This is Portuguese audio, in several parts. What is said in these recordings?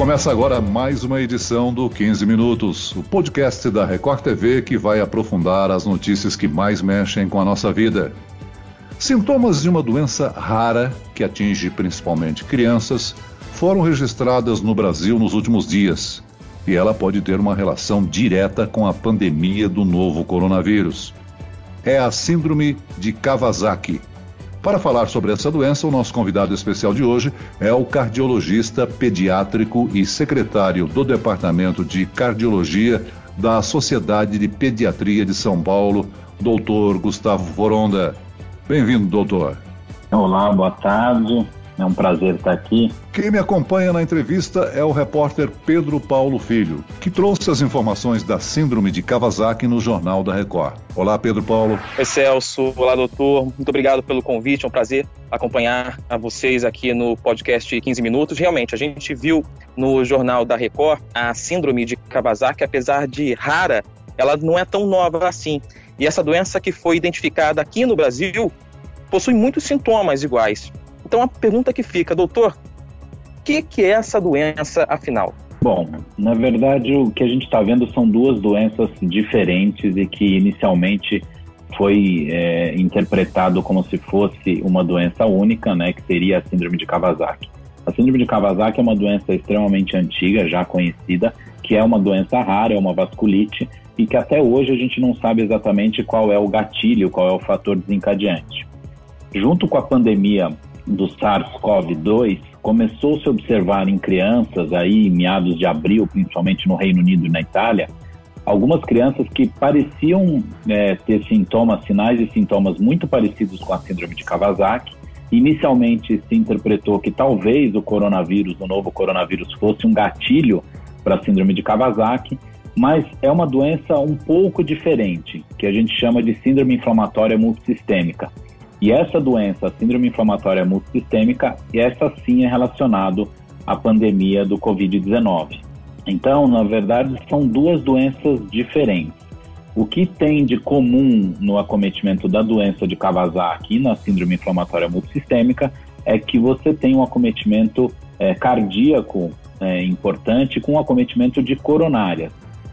Começa agora mais uma edição do 15 Minutos, o podcast da Record TV que vai aprofundar as notícias que mais mexem com a nossa vida. Sintomas de uma doença rara que atinge principalmente crianças foram registradas no Brasil nos últimos dias e ela pode ter uma relação direta com a pandemia do novo coronavírus. É a Síndrome de Kawasaki para falar sobre essa doença, o nosso convidado especial de hoje é o cardiologista pediátrico e secretário do Departamento de Cardiologia da Sociedade de Pediatria de São Paulo, doutor Gustavo Voronda. Bem-vindo, doutor. Olá, boa tarde. É um prazer estar aqui. Quem me acompanha na entrevista é o repórter Pedro Paulo Filho, que trouxe as informações da Síndrome de Kawasaki no Jornal da Record. Olá, Pedro Paulo. Oi, Celso. Olá, doutor. Muito obrigado pelo convite. É um prazer acompanhar a vocês aqui no podcast 15 Minutos. Realmente, a gente viu no Jornal da Record a Síndrome de Kawasaki, apesar de rara, ela não é tão nova assim. E essa doença que foi identificada aqui no Brasil possui muitos sintomas iguais. Então a pergunta que fica, doutor, o que, que é essa doença afinal? Bom, na verdade o que a gente está vendo são duas doenças diferentes e que inicialmente foi é, interpretado como se fosse uma doença única, né, que seria a síndrome de Kawasaki. A síndrome de Kawasaki é uma doença extremamente antiga, já conhecida, que é uma doença rara, é uma vasculite e que até hoje a gente não sabe exatamente qual é o gatilho, qual é o fator desencadeante. Junto com a pandemia do SARS-CoV-2 começou-se a observar em crianças aí em meados de abril, principalmente no Reino Unido e na Itália, algumas crianças que pareciam é, ter sintomas, sinais e sintomas muito parecidos com a síndrome de Kawasaki. Inicialmente se interpretou que talvez o coronavírus, o novo coronavírus, fosse um gatilho para a síndrome de Kawasaki, mas é uma doença um pouco diferente, que a gente chama de síndrome inflamatória multissistêmica. E essa doença, a síndrome inflamatória multissistêmica, essa sim é relacionado à pandemia do Covid-19. Então, na verdade, são duas doenças diferentes. O que tem de comum no acometimento da doença de Kawasaki na síndrome inflamatória multissistêmica é que você tem um acometimento é, cardíaco é, importante com um acometimento de coronárias.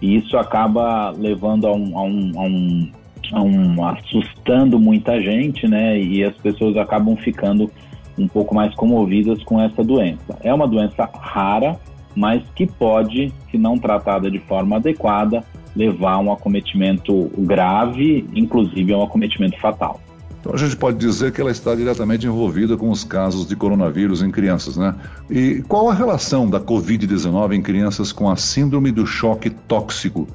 E isso acaba levando a um, a um, a um um, assustando muita gente, né? E as pessoas acabam ficando um pouco mais comovidas com essa doença. É uma doença rara, mas que pode, se não tratada de forma adequada, levar a um acometimento grave, inclusive a um acometimento fatal. Então a gente pode dizer que ela está diretamente envolvida com os casos de coronavírus em crianças, né? E qual a relação da Covid-19 em crianças com a síndrome do choque tóxico?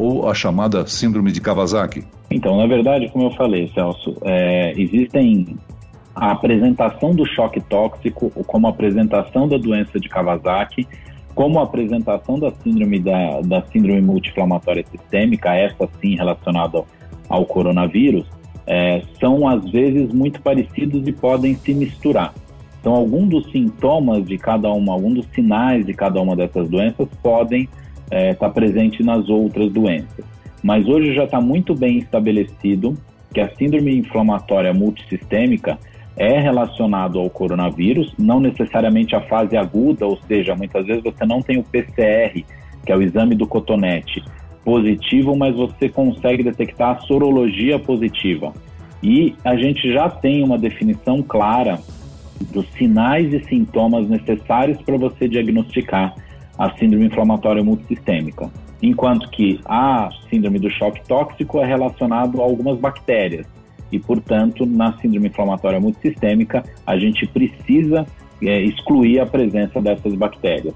Ou a chamada síndrome de Kawasaki? Então, na verdade, como eu falei, Celso, é, existem a apresentação do choque tóxico, como a apresentação da doença de Kawasaki, como a apresentação da síndrome da, da síndrome multi-inflamatória sistêmica, essa sim relacionada ao coronavírus, é, são às vezes muito parecidos e podem se misturar. Então, alguns dos sintomas de cada uma, alguns dos sinais de cada uma dessas doenças podem está é, tá presente nas outras doenças. Mas hoje já está muito bem estabelecido que a síndrome inflamatória multissistêmica é relacionado ao coronavírus, não necessariamente a fase aguda, ou seja, muitas vezes você não tem o PCR, que é o exame do cotonete, positivo, mas você consegue detectar a sorologia positiva. E a gente já tem uma definição clara dos sinais e sintomas necessários para você diagnosticar a síndrome inflamatória multissistêmica, enquanto que a síndrome do choque tóxico é relacionado a algumas bactérias e, portanto, na síndrome inflamatória multissistêmica a gente precisa é, excluir a presença dessas bactérias.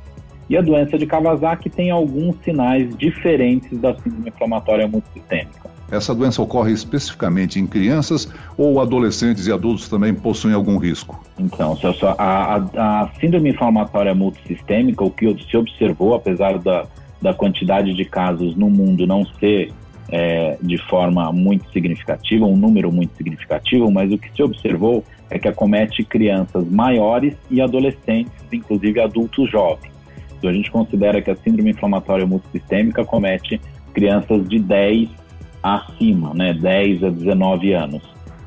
E a doença de Kawasaki tem alguns sinais diferentes da síndrome inflamatória multissistêmica. Essa doença ocorre especificamente em crianças ou adolescentes e adultos também possuem algum risco? Então, a, a, a síndrome inflamatória multissistêmica, o que se observou, apesar da, da quantidade de casos no mundo não ser é, de forma muito significativa, um número muito significativo, mas o que se observou é que acomete crianças maiores e adolescentes, inclusive adultos jovens. Então, a gente considera que a síndrome inflamatória multissistêmica acomete crianças de 10 acima, né, 10 a 19 anos.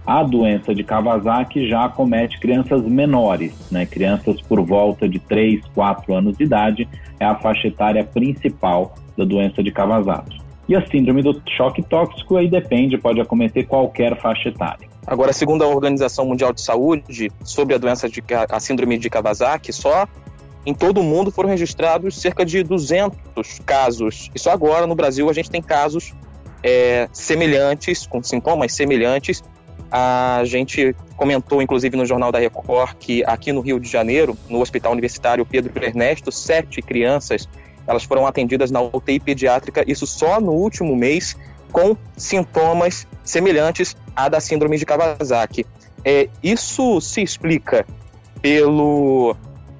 A doença de Kawasaki já acomete crianças menores, né? crianças por volta de 3, 4 anos de idade, é a faixa etária principal da doença de Kawasaki. E a síndrome do choque tóxico aí depende, pode acometer qualquer faixa etária. Agora, segundo a Organização Mundial de Saúde, sobre a doença de a síndrome de Kawasaki, só em todo o mundo foram registrados cerca de 200 casos. E só agora no Brasil a gente tem casos é, semelhantes, com sintomas semelhantes a gente comentou, inclusive, no Jornal da Record, que aqui no Rio de Janeiro, no Hospital Universitário Pedro Ernesto, sete crianças elas foram atendidas na UTI pediátrica, isso só no último mês, com sintomas semelhantes à da síndrome de Kawasaki. É, isso se explica pelo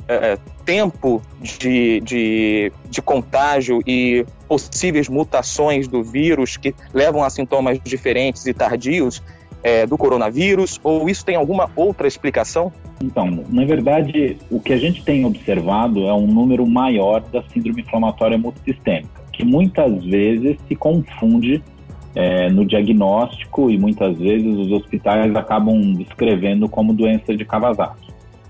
é, é tempo de, de, de contágio e possíveis mutações do vírus que levam a sintomas diferentes e tardios é, do coronavírus ou isso tem alguma outra explicação? Então, na verdade, o que a gente tem observado é um número maior da síndrome inflamatória multissistêmica, que muitas vezes se confunde é, no diagnóstico e muitas vezes os hospitais acabam descrevendo como doença de Kawasaki.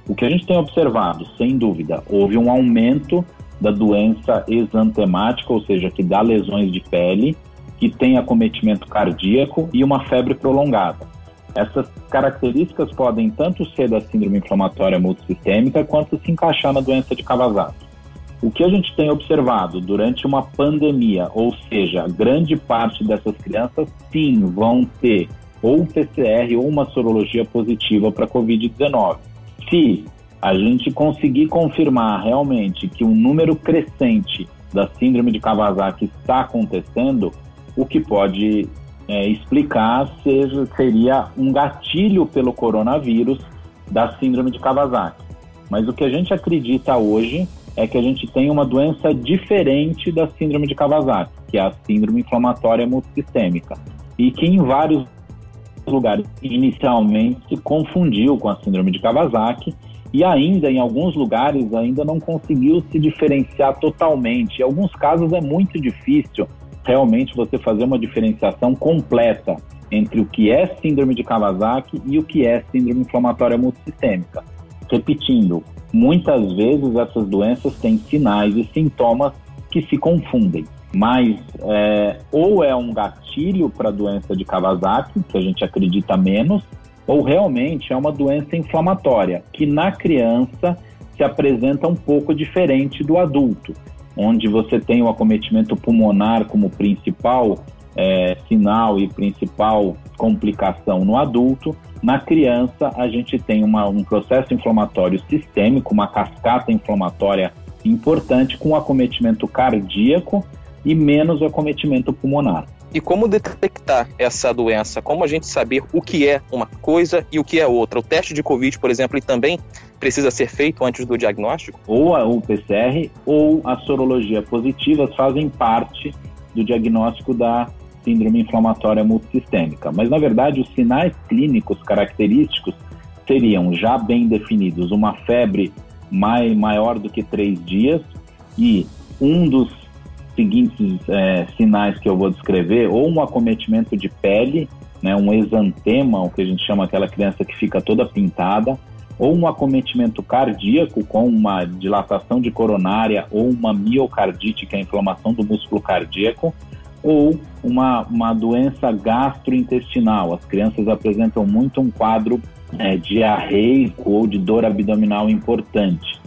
O que a gente tem observado, sem dúvida, houve um aumento da doença exantemática, ou seja, que dá lesões de pele, que tem acometimento cardíaco e uma febre prolongada. Essas características podem tanto ser da síndrome inflamatória multissistêmica quanto se encaixar na doença de Kawasaki. O que a gente tem observado durante uma pandemia, ou seja, grande parte dessas crianças sim vão ter ou um PCR ou uma sorologia positiva para Covid-19. Se a gente conseguir confirmar realmente que um número crescente da síndrome de Kawasaki está acontecendo, o que pode é, explicar seja, seria um gatilho pelo coronavírus da síndrome de Kawasaki. Mas o que a gente acredita hoje é que a gente tem uma doença diferente da síndrome de Kawasaki, que é a síndrome inflamatória multissistêmica, e que em vários lugares inicialmente se confundiu com a síndrome de Kawasaki e ainda em alguns lugares ainda não conseguiu se diferenciar totalmente. Em alguns casos é muito difícil realmente você fazer uma diferenciação completa entre o que é síndrome de Kawasaki e o que é síndrome inflamatória multissistêmica. Repetindo, muitas vezes essas doenças têm sinais e sintomas que se confundem, mas é, ou é um gatilho para a doença de Kawasaki, que a gente acredita menos, ou realmente é uma doença inflamatória, que na criança se apresenta um pouco diferente do adulto onde você tem o acometimento pulmonar como principal é, sinal e principal complicação no adulto, na criança a gente tem uma, um processo inflamatório sistêmico, uma cascata inflamatória importante com acometimento cardíaco e menos acometimento pulmonar. E como detectar essa doença? Como a gente saber o que é uma coisa e o que é outra? O teste de Covid, por exemplo, e também precisa ser feito antes do diagnóstico? Ou a, o PCR ou a sorologia positivas fazem parte do diagnóstico da síndrome inflamatória multissistêmica. Mas, na verdade, os sinais clínicos característicos seriam já bem definidos: uma febre mai, maior do que três dias e um dos seguintes é, sinais que eu vou descrever, ou um acometimento de pele, né, um exantema, o que a gente chama aquela criança que fica toda pintada, ou um acometimento cardíaco com uma dilatação de coronária ou uma miocardite, que é a inflamação do músculo cardíaco, ou uma, uma doença gastrointestinal. As crianças apresentam muito um quadro é, diarreico ou de dor abdominal importante,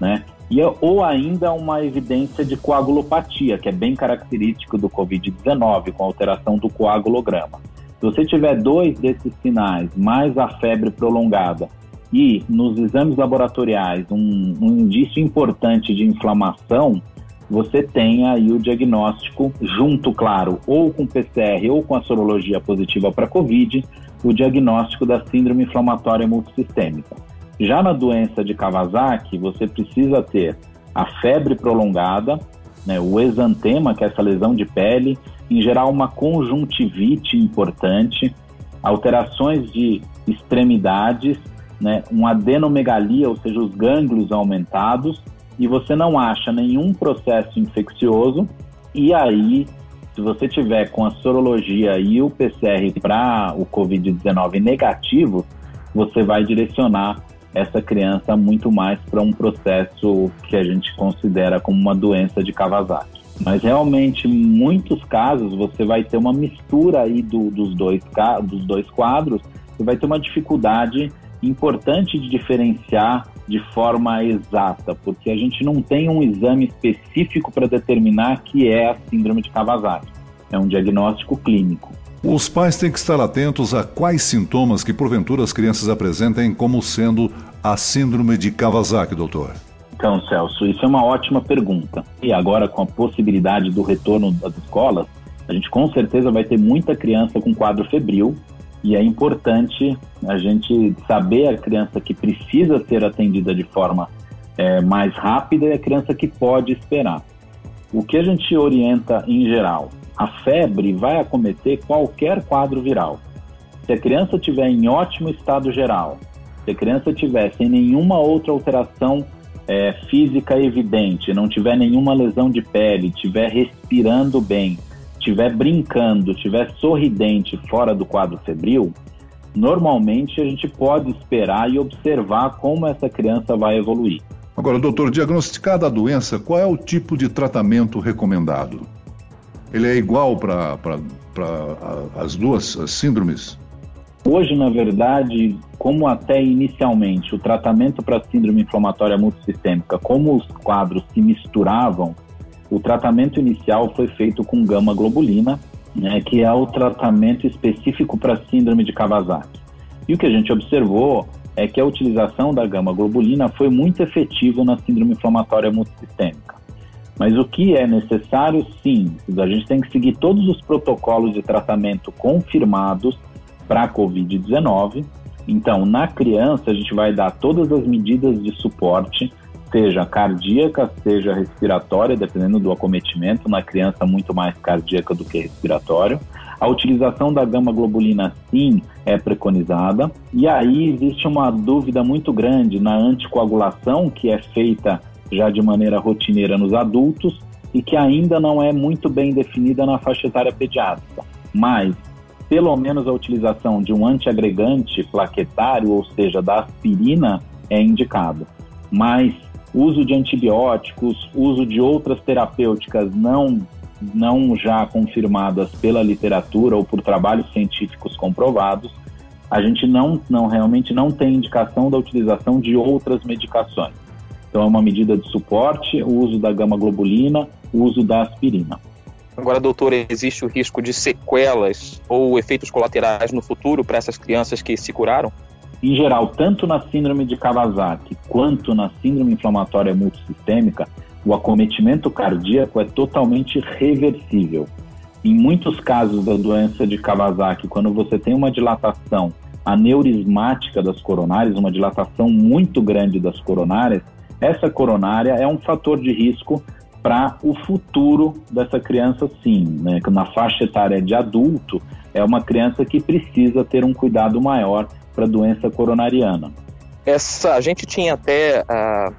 né? E, ou ainda uma evidência de coagulopatia, que é bem característico do Covid-19, com alteração do coagulograma. Se você tiver dois desses sinais, mais a febre prolongada e nos exames laboratoriais um, um indício importante de inflamação, você tem aí o diagnóstico junto, claro, ou com PCR ou com a sorologia positiva para COVID, o diagnóstico da síndrome inflamatória multissistêmica. Já na doença de Kawasaki, você precisa ter a febre prolongada, né, o exantema, que é essa lesão de pele, em geral uma conjuntivite importante, alterações de extremidades né, um adenomegalia, ou seja, os gânglios aumentados, e você não acha nenhum processo infeccioso, e aí se você tiver com a sorologia e o PCR para o Covid-19 negativo, você vai direcionar essa criança muito mais para um processo que a gente considera como uma doença de Kawasaki. Mas realmente, em muitos casos, você vai ter uma mistura aí do, dos, dois, dos dois quadros e vai ter uma dificuldade importante de diferenciar de forma exata, porque a gente não tem um exame específico para determinar que é a síndrome de Kawasaki. É um diagnóstico clínico. Os pais têm que estar atentos a quais sintomas que porventura as crianças apresentem como sendo a síndrome de Kawasaki, doutor. Então, Celso, isso é uma ótima pergunta. E agora, com a possibilidade do retorno das escolas, a gente com certeza vai ter muita criança com quadro febril, e é importante a gente saber a criança que precisa ser atendida de forma é, mais rápida e a criança que pode esperar. O que a gente orienta em geral? A febre vai acometer qualquer quadro viral. Se a criança estiver em ótimo estado geral, se a criança estiver sem nenhuma outra alteração é, física evidente, não tiver nenhuma lesão de pele, estiver respirando bem, estiver brincando, estiver sorridente fora do quadro febril, normalmente a gente pode esperar e observar como essa criança vai evoluir. Agora, doutor, diagnosticada a doença, qual é o tipo de tratamento recomendado? Ele é igual para as duas as síndromes? Hoje, na verdade, como até inicialmente o tratamento para síndrome inflamatória multissistêmica, como os quadros se misturavam, o tratamento inicial foi feito com gama globulina, né, que é o tratamento específico para síndrome de Kawasaki. E o que a gente observou é que a utilização da gama globulina foi muito efetiva na síndrome inflamatória multissistêmica. Mas o que é necessário, sim, a gente tem que seguir todos os protocolos de tratamento confirmados para a Covid-19. Então, na criança, a gente vai dar todas as medidas de suporte, seja cardíaca, seja respiratória, dependendo do acometimento, na criança muito mais cardíaca do que respiratório. A utilização da gama-globulina, sim, é preconizada. E aí existe uma dúvida muito grande na anticoagulação, que é feita já de maneira rotineira nos adultos e que ainda não é muito bem definida na faixa etária pediátrica. Mas, pelo menos a utilização de um antiagregante plaquetário, ou seja, da aspirina, é indicado. Mas uso de antibióticos, uso de outras terapêuticas não não já confirmadas pela literatura ou por trabalhos científicos comprovados, a gente não, não realmente não tem indicação da utilização de outras medicações. Então, é uma medida de suporte, o uso da gama-globulina, o uso da aspirina. Agora, doutor, existe o risco de sequelas ou efeitos colaterais no futuro para essas crianças que se curaram? Em geral, tanto na síndrome de Kawasaki quanto na síndrome inflamatória multissistêmica, o acometimento cardíaco é totalmente reversível. Em muitos casos da doença de Kawasaki, quando você tem uma dilatação aneurismática das coronárias, uma dilatação muito grande das coronárias, essa coronária é um fator de risco para o futuro dessa criança, sim. Né? Na faixa etária de adulto, é uma criança que precisa ter um cuidado maior para a doença coronariana. Essa, a gente tinha até, uh,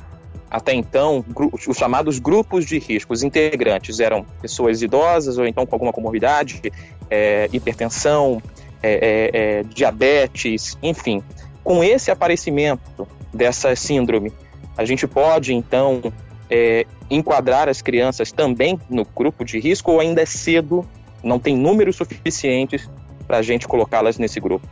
até então os chamados grupos de risco. Os integrantes eram pessoas idosas ou então com alguma comorbidade, é, hipertensão, é, é, diabetes, enfim. Com esse aparecimento dessa síndrome, a gente pode, então, é, enquadrar as crianças também no grupo de risco ou ainda é cedo, não tem números suficientes para a gente colocá-las nesse grupo?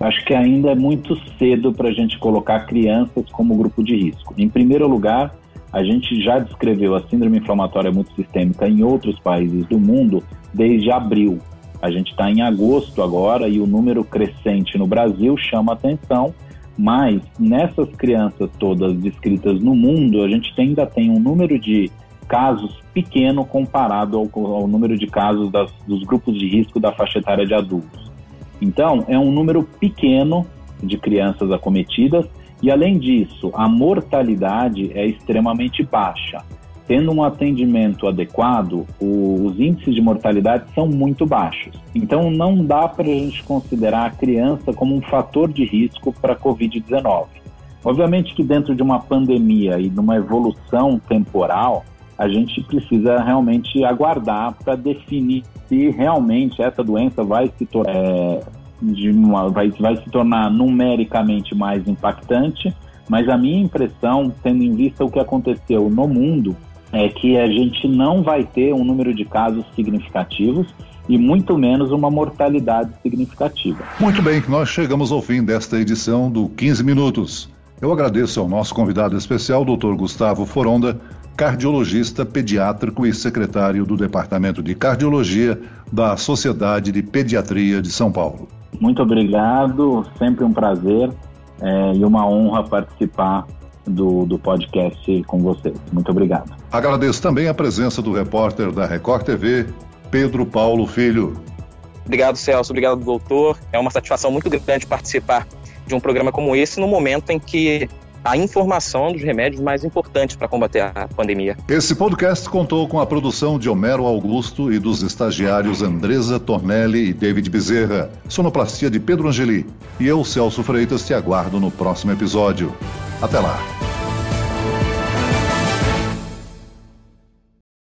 Acho que ainda é muito cedo para a gente colocar crianças como grupo de risco. Em primeiro lugar, a gente já descreveu a síndrome inflamatória multissistêmica em outros países do mundo desde abril. A gente está em agosto agora e o número crescente no Brasil chama atenção mas nessas crianças todas descritas no mundo, a gente ainda tem um número de casos pequeno comparado ao, ao número de casos das, dos grupos de risco da faixa etária de adultos. Então, é um número pequeno de crianças acometidas e, além disso, a mortalidade é extremamente baixa tendo um atendimento adequado, o, os índices de mortalidade são muito baixos. Então, não dá para a gente considerar a criança como um fator de risco para a Covid-19. Obviamente que dentro de uma pandemia e numa evolução temporal, a gente precisa realmente aguardar para definir se realmente essa doença vai se, é, uma, vai, vai se tornar numericamente mais impactante, mas a minha impressão, tendo em vista o que aconteceu no mundo, é que a gente não vai ter um número de casos significativos e muito menos uma mortalidade significativa. Muito bem, nós chegamos ao fim desta edição do 15 Minutos. Eu agradeço ao nosso convidado especial, Dr. Gustavo Foronda, cardiologista pediátrico e secretário do Departamento de Cardiologia da Sociedade de Pediatria de São Paulo. Muito obrigado, sempre um prazer é, e uma honra participar do, do podcast com vocês. Muito obrigado. Agradeço também a presença do repórter da Record TV, Pedro Paulo Filho. Obrigado, Celso. Obrigado, doutor. É uma satisfação muito grande participar de um programa como esse no momento em que a informação dos remédios mais importantes para combater a pandemia. Esse podcast contou com a produção de Homero Augusto e dos estagiários Andresa Tornelli e David Bezerra, sonoplastia de Pedro Angeli. E eu, Celso Freitas, te aguardo no próximo episódio. Até lá!